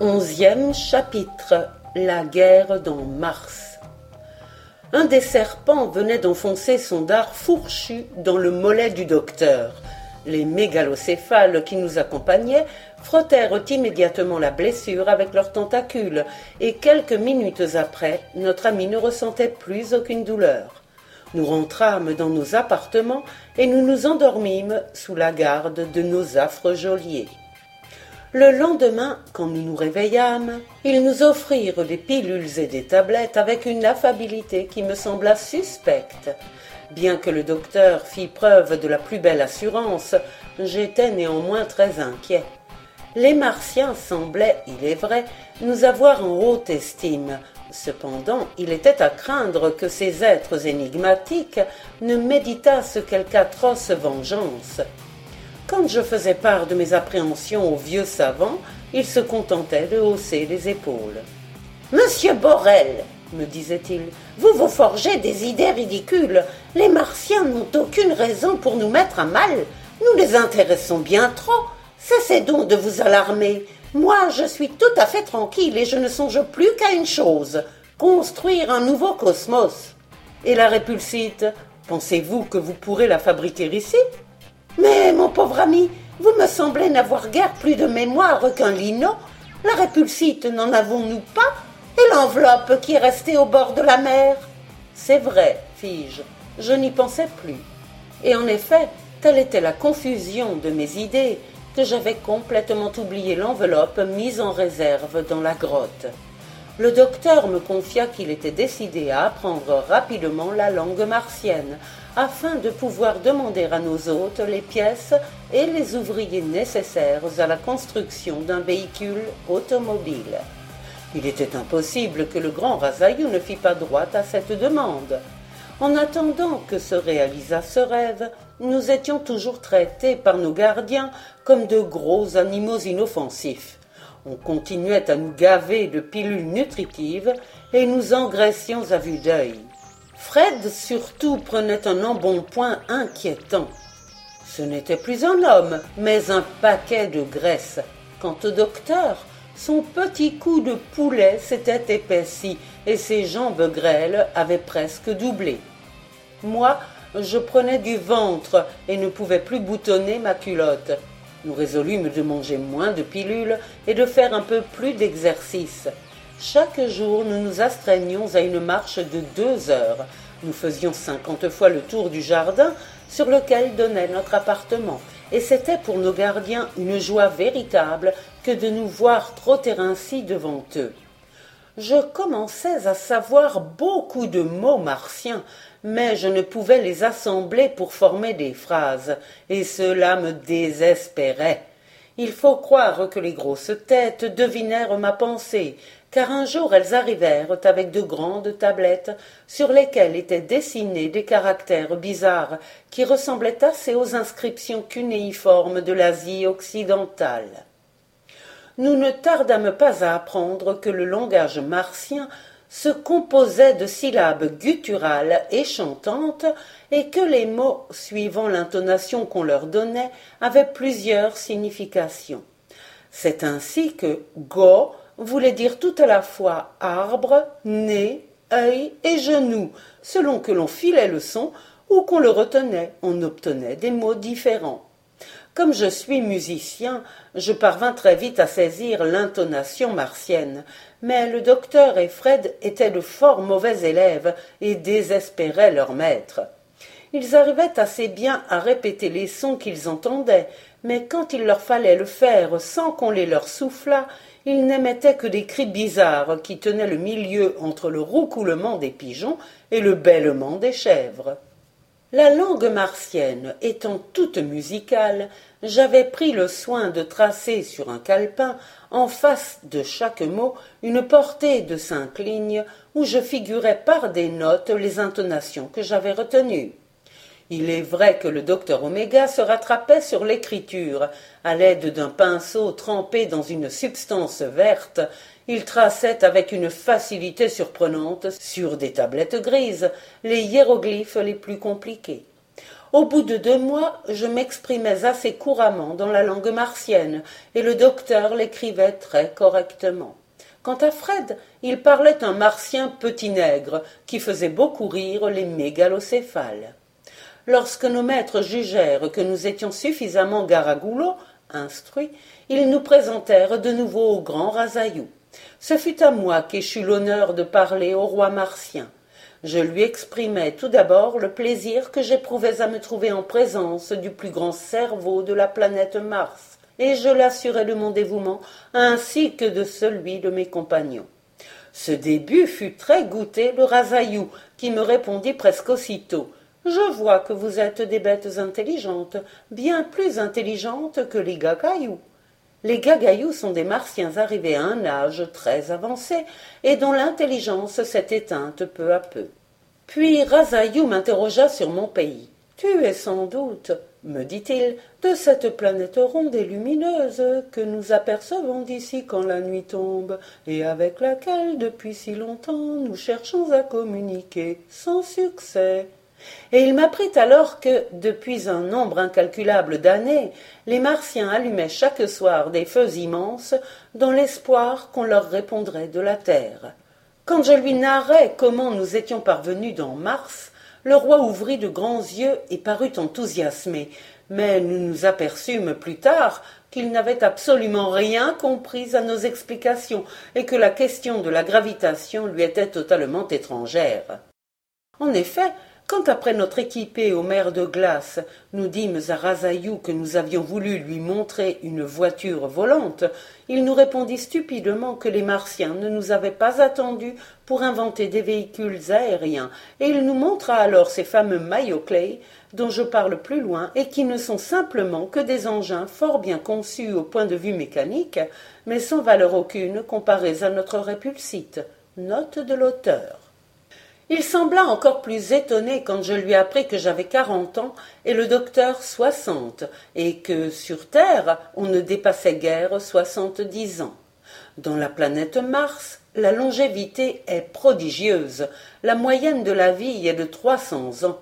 Onzième chapitre La guerre dans Mars. Un des serpents venait d'enfoncer son dard fourchu dans le mollet du docteur. Les mégalocéphales qui nous accompagnaient frottèrent immédiatement la blessure avec leurs tentacules, et quelques minutes après, notre ami ne ressentait plus aucune douleur. Nous rentrâmes dans nos appartements et nous nous endormîmes sous la garde de nos affreux geôliers. Le lendemain, quand nous nous réveillâmes, ils nous offrirent des pilules et des tablettes avec une affabilité qui me sembla suspecte. Bien que le docteur fît preuve de la plus belle assurance, j'étais néanmoins très inquiet. Les Martiens semblaient, il est vrai, nous avoir en haute estime. Cependant, il était à craindre que ces êtres énigmatiques ne méditassent quelque atroce vengeance. Quand je faisais part de mes appréhensions au vieux savant, il se contentait de hausser les épaules. Monsieur Borel, me disait-il, vous vous forgez des idées ridicules. Les Martiens n'ont aucune raison pour nous mettre à mal. Nous les intéressons bien trop. Cessez donc de vous alarmer. Moi, je suis tout à fait tranquille et je ne songe plus qu'à une chose construire un nouveau cosmos. Et la répulsite, pensez-vous que vous pourrez la fabriquer ici? Mais, mon pauvre ami, vous me semblez n'avoir guère plus de mémoire qu'un lino. La répulsite, n'en avons-nous pas? Et l'enveloppe qui est restée au bord de la mer? C'est vrai, fis-je, je n'y pensais plus. Et en effet, telle était la confusion de mes idées que j'avais complètement oublié l'enveloppe mise en réserve dans la grotte. Le docteur me confia qu'il était décidé à apprendre rapidement la langue martienne, afin de pouvoir demander à nos hôtes les pièces et les ouvriers nécessaires à la construction d'un véhicule automobile. Il était impossible que le grand Razayou ne fît pas droit à cette demande. En attendant que se réalisât ce rêve, nous étions toujours traités par nos gardiens comme de gros animaux inoffensifs. On continuait à nous gaver de pilules nutritives et nous engraissions à vue d'œil. Fred surtout prenait un embonpoint inquiétant. Ce n'était plus un homme, mais un paquet de graisse. Quant au docteur, son petit cou de poulet s'était épaissi et ses jambes grêles avaient presque doublé. Moi, je prenais du ventre et ne pouvais plus boutonner ma culotte. Nous résolûmes de manger moins de pilules et de faire un peu plus d'exercice. Chaque jour, nous nous astreignions à une marche de deux heures. Nous faisions cinquante fois le tour du jardin sur lequel donnait notre appartement, et c'était pour nos gardiens une joie véritable que de nous voir trotter ainsi devant eux. Je commençais à savoir beaucoup de mots martiens, mais je ne pouvais les assembler pour former des phrases, et cela me désespérait. Il faut croire que les grosses têtes devinèrent ma pensée, car un jour elles arrivèrent avec de grandes tablettes sur lesquelles étaient dessinés des caractères bizarres qui ressemblaient assez aux inscriptions cunéiformes de l'Asie occidentale. Nous ne tardâmes pas à apprendre que le langage martien se composait de syllabes gutturales et chantantes et que les mots, suivant l'intonation qu'on leur donnait, avaient plusieurs significations. C'est ainsi que go voulait dire tout à la fois arbre, nez, œil et genou, selon que l'on filait le son ou qu'on le retenait, on obtenait des mots différents. Comme je suis musicien, je parvins très vite à saisir l'intonation martienne, mais le docteur et Fred étaient de fort mauvais élèves et désespéraient leur maître. Ils arrivaient assez bien à répéter les sons qu'ils entendaient, mais quand il leur fallait le faire sans qu'on les leur soufflât, ils n'émettaient que des cris bizarres qui tenaient le milieu entre le roucoulement des pigeons et le bêlement des chèvres. La langue martienne étant toute musicale, j'avais pris le soin de tracer sur un calepin, en face de chaque mot, une portée de cinq lignes où je figurais par des notes les intonations que j'avais retenues. Il est vrai que le docteur Oméga se rattrapait sur l'écriture. À l'aide d'un pinceau trempé dans une substance verte, il traçait avec une facilité surprenante, sur des tablettes grises, les hiéroglyphes les plus compliqués. Au bout de deux mois, je m'exprimais assez couramment dans la langue martienne, et le docteur l'écrivait très correctement. Quant à Fred, il parlait un martien petit nègre, qui faisait beaucoup rire les mégalocéphales. Lorsque nos maîtres jugèrent que nous étions suffisamment garagoulots, instruits, ils nous présentèrent de nouveau au grand Rasaillou. Ce fut à moi qu'échut l'honneur de parler au roi martien. Je lui exprimai tout d'abord le plaisir que j'éprouvais à me trouver en présence du plus grand cerveau de la planète Mars, et je l'assurai de mon dévouement ainsi que de celui de mes compagnons. Ce début fut très goûté le Rasaillou, qui me répondit presque aussitôt. Je vois que vous êtes des bêtes intelligentes, bien plus intelligentes que les gagailloux. Les gagailloux sont des martiens arrivés à un âge très avancé et dont l'intelligence s'est éteinte peu à peu. Puis Razayou m'interrogea sur mon pays. Tu es sans doute, me dit-il, de cette planète ronde et lumineuse que nous apercevons d'ici quand la nuit tombe, et avec laquelle depuis si longtemps nous cherchons à communiquer sans succès et il m'apprit alors que, depuis un nombre incalculable d'années, les Martiens allumaient chaque soir des feux immenses dans l'espoir qu'on leur répondrait de la terre. Quand je lui narrai comment nous étions parvenus dans Mars, le roi ouvrit de grands yeux et parut enthousiasmé, mais nous nous aperçûmes plus tard qu'il n'avait absolument rien compris à nos explications et que la question de la gravitation lui était totalement étrangère. En effet, quand après notre équipée au mer de glace, nous dîmes à Razaïou que nous avions voulu lui montrer une voiture volante, il nous répondit stupidement que les Martiens ne nous avaient pas attendus pour inventer des véhicules aériens, et il nous montra alors ces fameux Clay dont je parle plus loin et qui ne sont simplement que des engins fort bien conçus au point de vue mécanique, mais sans valeur aucune comparés à notre répulsite. Note de l'auteur. Il sembla encore plus étonné quand je lui appris que j'avais quarante ans et le docteur soixante, et que sur Terre on ne dépassait guère soixante-dix ans. Dans la planète Mars, la longévité est prodigieuse. La moyenne de la vie est de trois cents ans.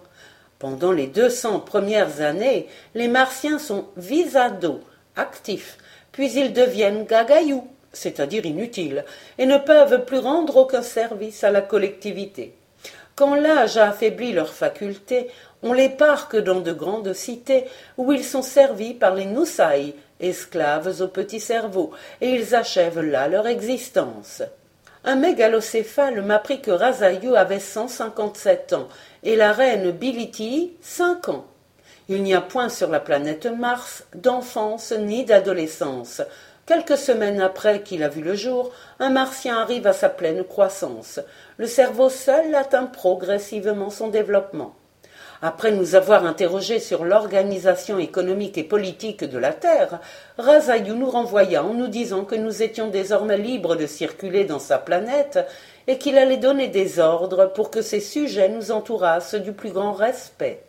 Pendant les deux cents premières années, les Martiens sont visado, actifs, puis ils deviennent gagaillous, c'est-à-dire inutiles, et ne peuvent plus rendre aucun service à la collectivité. Quand l'âge a affaibli leurs facultés, on les parque dans de grandes cités où ils sont servis par les Noussaï, esclaves au petit cerveau, et ils achèvent là leur existence. Un mégalocéphale m'apprit que Razayou avait cent cinquante-sept ans et la reine Biliti cinq ans. Il n'y a point sur la planète Mars d'enfance ni d'adolescence. Quelques semaines après qu'il a vu le jour, un martien arrive à sa pleine croissance. Le cerveau seul atteint progressivement son développement. Après nous avoir interrogés sur l'organisation économique et politique de la Terre, Razayou nous renvoya en nous disant que nous étions désormais libres de circuler dans sa planète et qu'il allait donner des ordres pour que ses sujets nous entourassent du plus grand respect.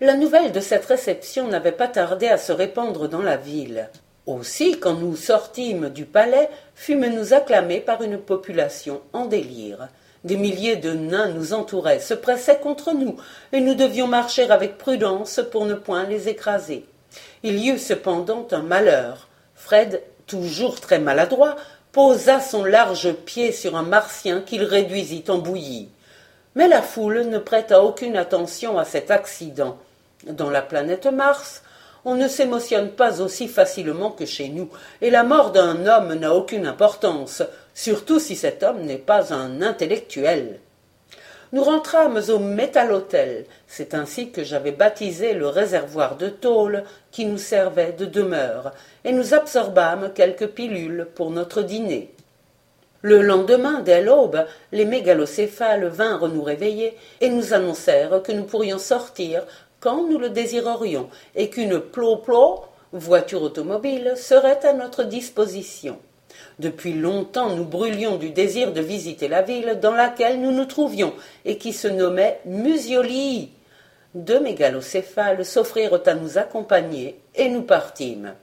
La nouvelle de cette réception n'avait pas tardé à se répandre dans la ville. Aussi, quand nous sortîmes du palais, fûmes nous acclamés par une population en délire. Des milliers de nains nous entouraient, se pressaient contre nous, et nous devions marcher avec prudence pour ne point les écraser. Il y eut cependant un malheur. Fred, toujours très maladroit, posa son large pied sur un martien qu'il réduisit en bouillie. Mais la foule ne prêta aucune attention à cet accident. Dans la planète Mars, on ne s'émotionne pas aussi facilement que chez nous, et la mort d'un homme n'a aucune importance, surtout si cet homme n'est pas un intellectuel. Nous rentrâmes au Metal Hotel, c'est ainsi que j'avais baptisé le réservoir de tôle qui nous servait de demeure, et nous absorbâmes quelques pilules pour notre dîner. Le lendemain, dès l'aube, les mégalocéphales vinrent nous réveiller et nous annoncèrent que nous pourrions sortir quand nous le désirerions et qu'une plo-plo, voiture automobile, serait à notre disposition. Depuis longtemps nous brûlions du désir de visiter la ville dans laquelle nous nous trouvions et qui se nommait Musioli. Deux mégalocéphales s'offrirent à nous accompagner et nous partîmes.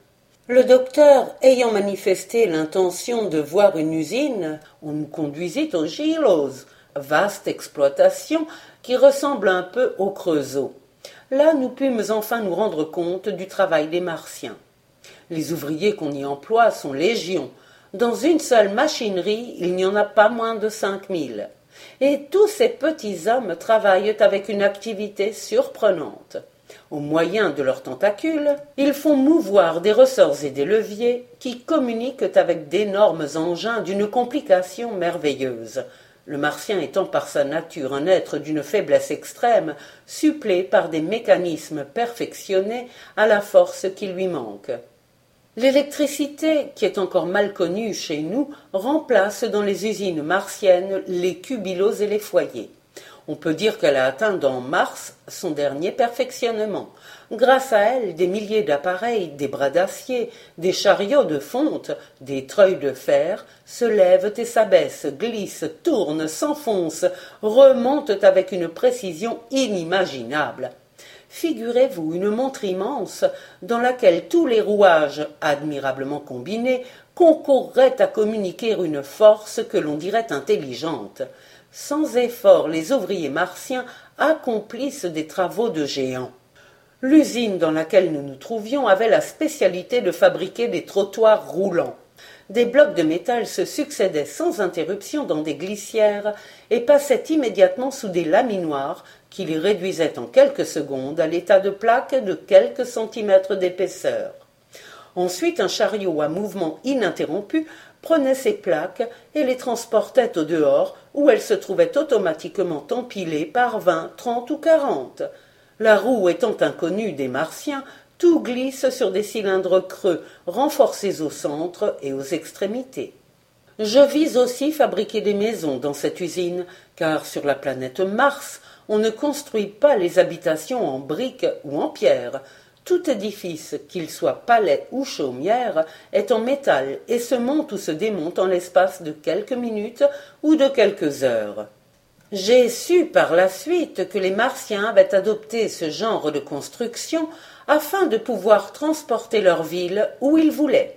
Le docteur ayant manifesté l'intention de voir une usine, on nous conduisit au Gilos, vaste exploitation qui ressemble un peu au Creusot. Là nous pûmes enfin nous rendre compte du travail des Martiens. Les ouvriers qu'on y emploie sont légions. Dans une seule machinerie, il n'y en a pas moins de cinq mille. Et tous ces petits hommes travaillent avec une activité surprenante. Au moyen de leurs tentacules, ils font mouvoir des ressorts et des leviers qui communiquent avec d'énormes engins d'une complication merveilleuse, le martien étant par sa nature un être d'une faiblesse extrême, supplé par des mécanismes perfectionnés à la force qui lui manque. L'électricité, qui est encore mal connue chez nous, remplace dans les usines martiennes les cubilos et les foyers. On peut dire qu'elle a atteint dans Mars son dernier perfectionnement. Grâce à elle, des milliers d'appareils, des bras d'acier, des chariots de fonte, des treuils de fer se lèvent et s'abaissent, glissent, tournent, s'enfoncent, remontent avec une précision inimaginable. Figurez-vous une montre immense dans laquelle tous les rouages, admirablement combinés, concourraient à communiquer une force que l'on dirait intelligente. Sans effort, les ouvriers martiens accomplissent des travaux de géants. L'usine dans laquelle nous nous trouvions avait la spécialité de fabriquer des trottoirs roulants. Des blocs de métal se succédaient sans interruption dans des glissières et passaient immédiatement sous des laminoirs qui les réduisaient en quelques secondes à l'état de plaques de quelques centimètres d'épaisseur. Ensuite, un chariot à mouvement ininterrompu prenait ces plaques et les transportait au dehors, où elles se trouvaient automatiquement empilées par vingt, trente ou quarante. La roue étant inconnue des Martiens, tout glisse sur des cylindres creux, renforcés au centre et aux extrémités. Je vis aussi fabriquer des maisons dans cette usine, car sur la planète Mars, on ne construit pas les habitations en briques ou en pierre, tout édifice, qu'il soit palais ou chaumière, est en métal et se monte ou se démonte en l'espace de quelques minutes ou de quelques heures. J'ai su par la suite que les Martiens avaient adopté ce genre de construction afin de pouvoir transporter leur ville où ils voulaient.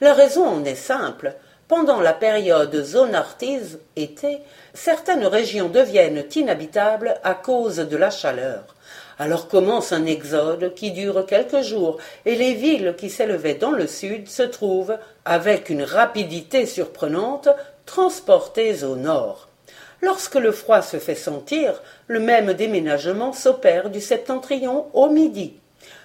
La raison en est simple. Pendant la période zonartise, été, certaines régions deviennent inhabitables à cause de la chaleur. Alors commence un exode qui dure quelques jours, et les villes qui s'élevaient dans le sud se trouvent, avec une rapidité surprenante, transportées au nord. Lorsque le froid se fait sentir, le même déménagement s'opère du septentrion au midi.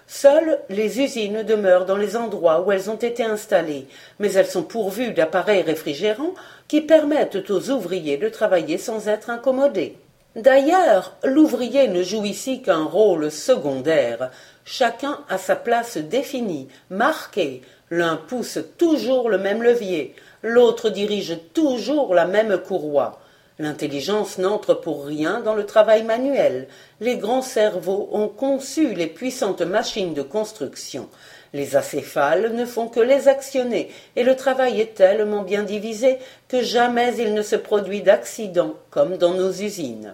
Seules les usines demeurent dans les endroits où elles ont été installées, mais elles sont pourvues d'appareils réfrigérants qui permettent aux ouvriers de travailler sans être incommodés. D'ailleurs, l'ouvrier ne joue ici qu'un rôle secondaire. Chacun a sa place définie, marquée. L'un pousse toujours le même levier, l'autre dirige toujours la même courroie. L'intelligence n'entre pour rien dans le travail manuel. Les grands cerveaux ont conçu les puissantes machines de construction. Les acéphales ne font que les actionner, et le travail est tellement bien divisé que jamais il ne se produit d'accident, comme dans nos usines.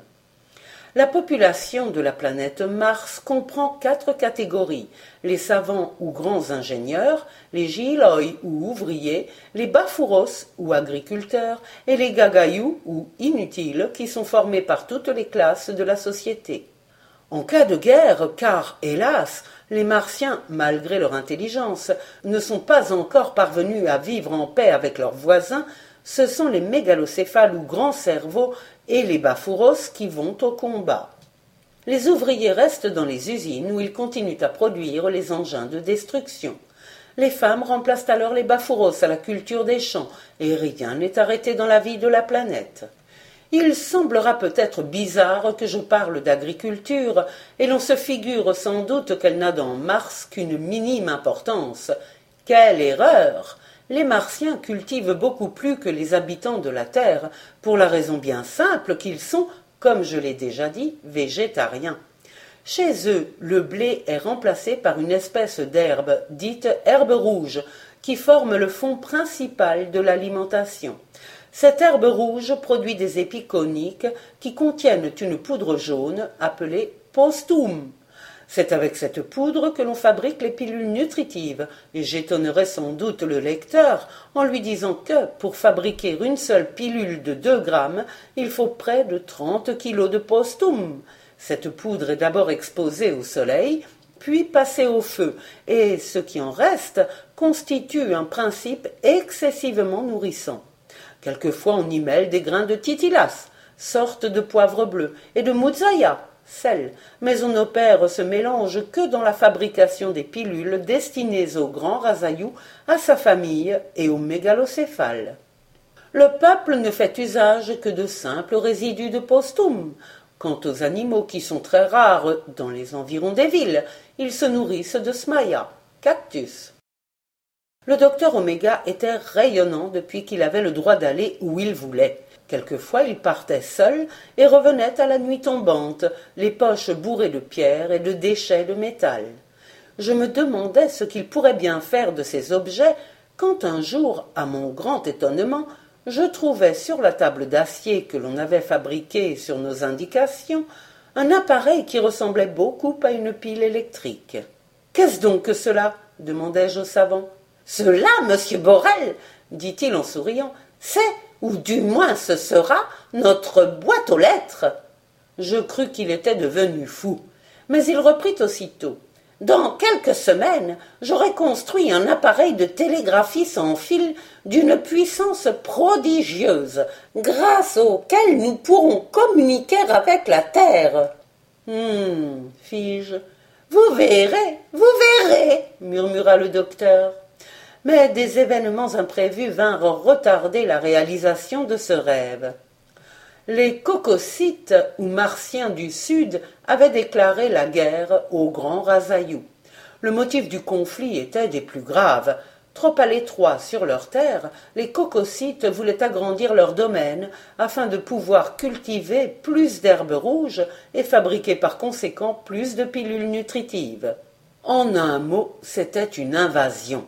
La population de la planète Mars comprend quatre catégories les savants ou grands ingénieurs, les giloi ou ouvriers, les bafouros ou agriculteurs et les gagayous ou inutiles qui sont formés par toutes les classes de la société. En cas de guerre, car, hélas, les Martiens, malgré leur intelligence, ne sont pas encore parvenus à vivre en paix avec leurs voisins, ce sont les mégalocéphales ou grands cerveaux et les bafouros qui vont au combat. Les ouvriers restent dans les usines où ils continuent à produire les engins de destruction. Les femmes remplacent alors les bafouros à la culture des champs, et rien n'est arrêté dans la vie de la planète. Il semblera peut-être bizarre que je parle d'agriculture, et l'on se figure sans doute qu'elle n'a dans Mars qu'une minime importance. Quelle erreur les Martiens cultivent beaucoup plus que les habitants de la Terre, pour la raison bien simple qu'ils sont, comme je l'ai déjà dit, végétariens. Chez eux, le blé est remplacé par une espèce d'herbe, dite herbe rouge, qui forme le fond principal de l'alimentation. Cette herbe rouge produit des épis coniques qui contiennent une poudre jaune appelée postum. C'est avec cette poudre que l'on fabrique les pilules nutritives, et j'étonnerai sans doute le lecteur en lui disant que, pour fabriquer une seule pilule de deux grammes, il faut près de trente kilos de postum. Cette poudre est d'abord exposée au soleil, puis passée au feu, et ce qui en reste constitue un principe excessivement nourrissant. Quelquefois on y mêle des grains de titilas, sorte de poivre bleu, et de mouzaya, sel, mais on n'opère ce mélange que dans la fabrication des pilules destinées au grand Razayou, à sa famille et au mégalocéphale. Le peuple ne fait usage que de simples résidus de postum. Quant aux animaux qui sont très rares dans les environs des villes, ils se nourrissent de smaya, cactus. Le docteur Oméga était rayonnant depuis qu'il avait le droit d'aller où il voulait. Quelquefois il partait seul et revenait à la nuit tombante, les poches bourrées de pierres et de déchets de métal. Je me demandais ce qu'il pourrait bien faire de ces objets quand un jour, à mon grand étonnement, je trouvai sur la table d'acier que l'on avait fabriquée sur nos indications un appareil qui ressemblait beaucoup à une pile électrique. Qu'est-ce donc que cela? demandai-je au savant. Cela, monsieur Borel, dit-il en souriant, c'est ou du moins ce sera notre boîte aux lettres. Je crus qu'il était devenu fou, mais il reprit aussitôt. Dans quelques semaines, j'aurai construit un appareil de télégraphie sans fil d'une puissance prodigieuse, grâce auquel nous pourrons communiquer avec la Terre. Hum, fis-je. Vous verrez, vous verrez, murmura le docteur mais des événements imprévus vinrent retarder la réalisation de ce rêve. Les cococytes ou martiens du Sud avaient déclaré la guerre au Grand Razayou. Le motif du conflit était des plus graves. Trop à l'étroit sur leur terre, les cococytes voulaient agrandir leur domaine afin de pouvoir cultiver plus d'herbes rouges et fabriquer par conséquent plus de pilules nutritives. En un mot, c'était une invasion.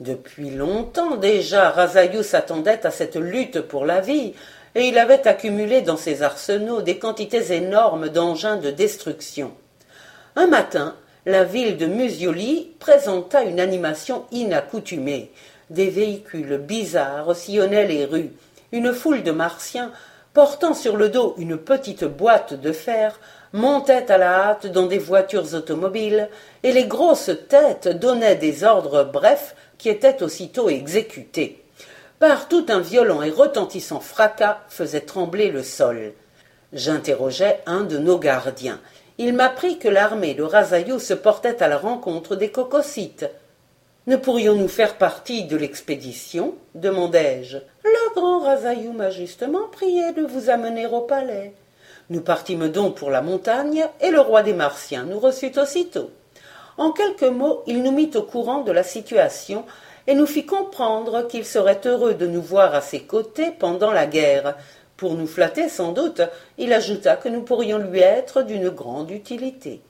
Depuis longtemps déjà, Razayou s'attendait à cette lutte pour la vie, et il avait accumulé dans ses arsenaux des quantités énormes d'engins de destruction. Un matin, la ville de Musioli présenta une animation inaccoutumée. Des véhicules bizarres sillonnaient les rues. Une foule de martiens, portant sur le dos une petite boîte de fer, montait à la hâte dans des voitures automobiles, et les grosses têtes donnaient des ordres brefs qui était aussitôt exécuté. Partout un violent et retentissant fracas faisait trembler le sol. J'interrogeai un de nos gardiens. Il m'apprit que l'armée de Razayou se portait à la rencontre des cococytes. Ne pourrions-nous faire partie de l'expédition? demandai-je. Le grand Razayou m'a justement prié de vous amener au palais. Nous partîmes donc pour la montagne, et le roi des Martiens nous reçut aussitôt. En quelques mots, il nous mit au courant de la situation et nous fit comprendre qu'il serait heureux de nous voir à ses côtés pendant la guerre. Pour nous flatter sans doute, il ajouta que nous pourrions lui être d'une grande utilité.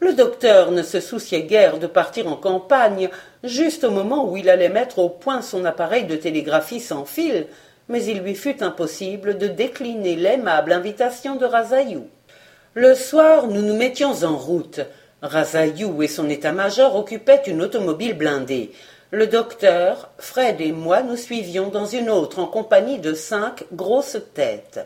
Le docteur ne se souciait guère de partir en campagne, juste au moment où il allait mettre au point son appareil de télégraphie sans fil, mais il lui fut impossible de décliner l'aimable invitation de Razayou. Le soir, nous nous mettions en route. Razayou et son état-major occupaient une automobile blindée. Le docteur, Fred et moi nous suivions dans une autre en compagnie de cinq grosses têtes.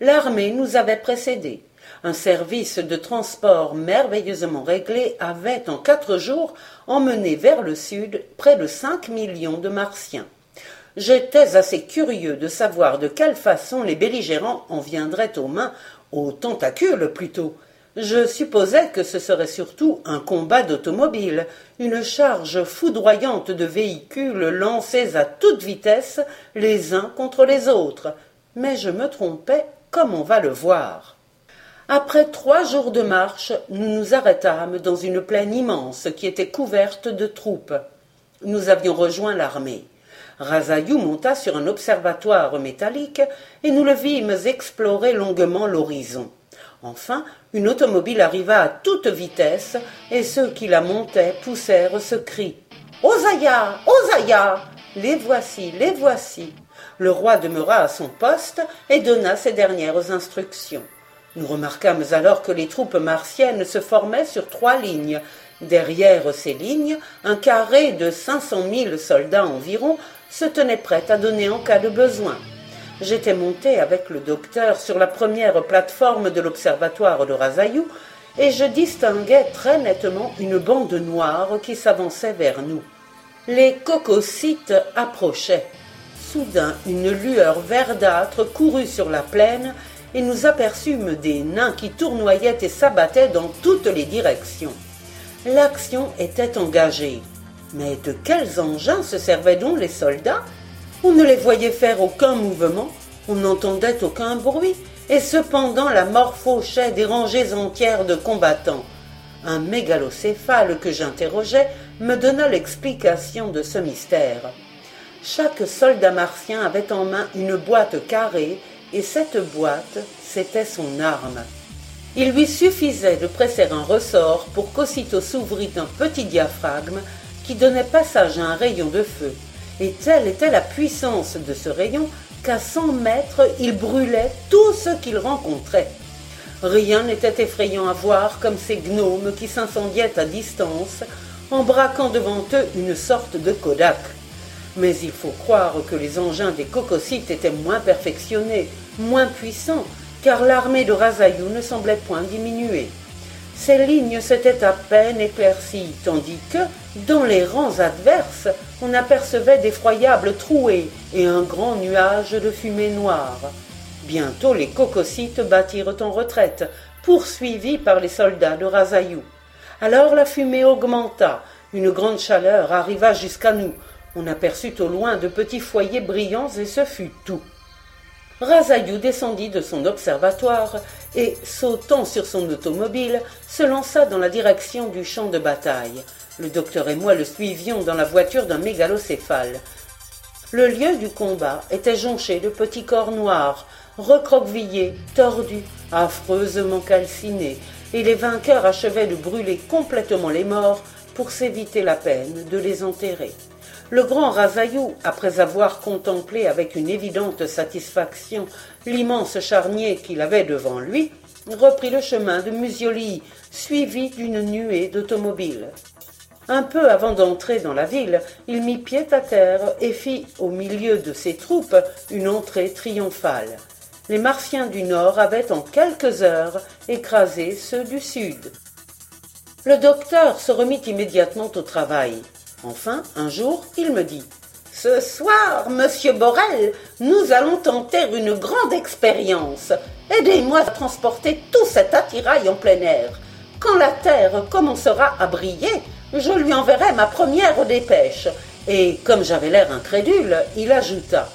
L'armée nous avait précédés. Un service de transport merveilleusement réglé avait en quatre jours emmené vers le sud près de cinq millions de Martiens. J'étais assez curieux de savoir de quelle façon les belligérants en viendraient aux mains, aux tentacules plutôt, je supposais que ce serait surtout un combat d'automobiles, une charge foudroyante de véhicules lancés à toute vitesse les uns contre les autres. Mais je me trompais, comme on va le voir. Après trois jours de marche, nous nous arrêtâmes dans une plaine immense qui était couverte de troupes. Nous avions rejoint l'armée. Razayou monta sur un observatoire métallique et nous le vîmes explorer longuement l'horizon. Enfin, une automobile arriva à toute vitesse, et ceux qui la montaient poussèrent ce cri. Osaya Osaya Les voici, les voici. Le roi demeura à son poste et donna ses dernières instructions. Nous remarquâmes alors que les troupes martiennes se formaient sur trois lignes. Derrière ces lignes, un carré de cinq cent mille soldats environ se tenait prêt à donner en cas de besoin. J'étais monté avec le docteur sur la première plateforme de l'observatoire de Razayou et je distinguais très nettement une bande noire qui s'avançait vers nous. Les cococytes approchaient. Soudain, une lueur verdâtre courut sur la plaine et nous aperçûmes des nains qui tournoyaient et s'abattaient dans toutes les directions. L'action était engagée. Mais de quels engins se servaient donc les soldats? On ne les voyait faire aucun mouvement, on n'entendait aucun bruit, et cependant la mort fauchait des rangées entières de combattants. Un mégalocéphale que j'interrogeais me donna l'explication de ce mystère. Chaque soldat martien avait en main une boîte carrée, et cette boîte, c'était son arme. Il lui suffisait de presser un ressort pour qu'aussitôt s'ouvrît un petit diaphragme qui donnait passage à un rayon de feu, et telle était la puissance de ce rayon qu'à cent mètres il brûlait tout ce qu'il rencontrait. Rien n'était effrayant à voir comme ces gnomes qui s'incendiaient à distance en braquant devant eux une sorte de Kodak. Mais il faut croire que les engins des cococytes étaient moins perfectionnés, moins puissants, car l'armée de Razayou ne semblait point diminuer. Ces lignes s'étaient à peine éclaircies, tandis que, dans les rangs adverses, on apercevait d'effroyables trouées et un grand nuage de fumée noire. Bientôt les cococytes battirent en retraite, poursuivis par les soldats de Razayou. Alors la fumée augmenta, une grande chaleur arriva jusqu'à nous. On aperçut au loin de petits foyers brillants et ce fut tout. Razayou descendit de son observatoire et, sautant sur son automobile, se lança dans la direction du champ de bataille. Le docteur et moi le suivions dans la voiture d'un mégalocéphale. Le lieu du combat était jonché de petits corps noirs, recroquevillés, tordus, affreusement calcinés, et les vainqueurs achevaient de brûler complètement les morts pour s'éviter la peine de les enterrer. Le grand Razayou, après avoir contemplé avec une évidente satisfaction l'immense charnier qu'il avait devant lui, reprit le chemin de Musioli, suivi d'une nuée d'automobiles. Un peu avant d'entrer dans la ville, il mit pied à terre et fit, au milieu de ses troupes, une entrée triomphale. Les Martiens du Nord avaient en quelques heures écrasé ceux du Sud. Le docteur se remit immédiatement au travail. Enfin, un jour, il me dit Ce soir, monsieur Borel, nous allons tenter une grande expérience. Aidez-moi à transporter tout cet attirail en plein air. Quand la terre commencera à briller, je lui enverrai ma première dépêche. Et comme j'avais l'air incrédule, il ajouta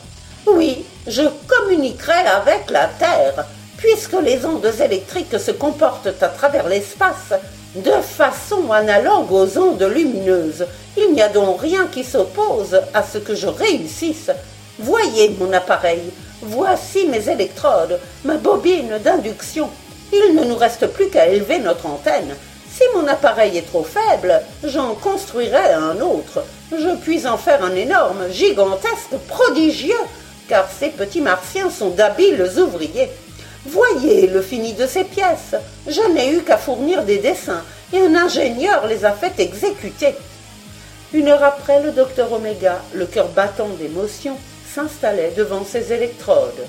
Oui, je communiquerai avec la Terre, puisque les ondes électriques se comportent à travers l'espace de façon analogue aux ondes lumineuses. Il n'y a donc rien qui s'oppose à ce que je réussisse. Voyez mon appareil, voici mes électrodes, ma bobine d'induction. Il ne nous reste plus qu'à élever notre antenne. Si mon appareil est trop faible, j'en construirai un autre. Je puis en faire un énorme, gigantesque, prodigieux, car ces petits martiens sont d'habiles ouvriers. Voyez le fini de ces pièces. Je n'ai eu qu'à fournir des dessins, et un ingénieur les a fait exécuter. Une heure après, le docteur Oméga, le cœur battant d'émotion, s'installait devant ses électrodes.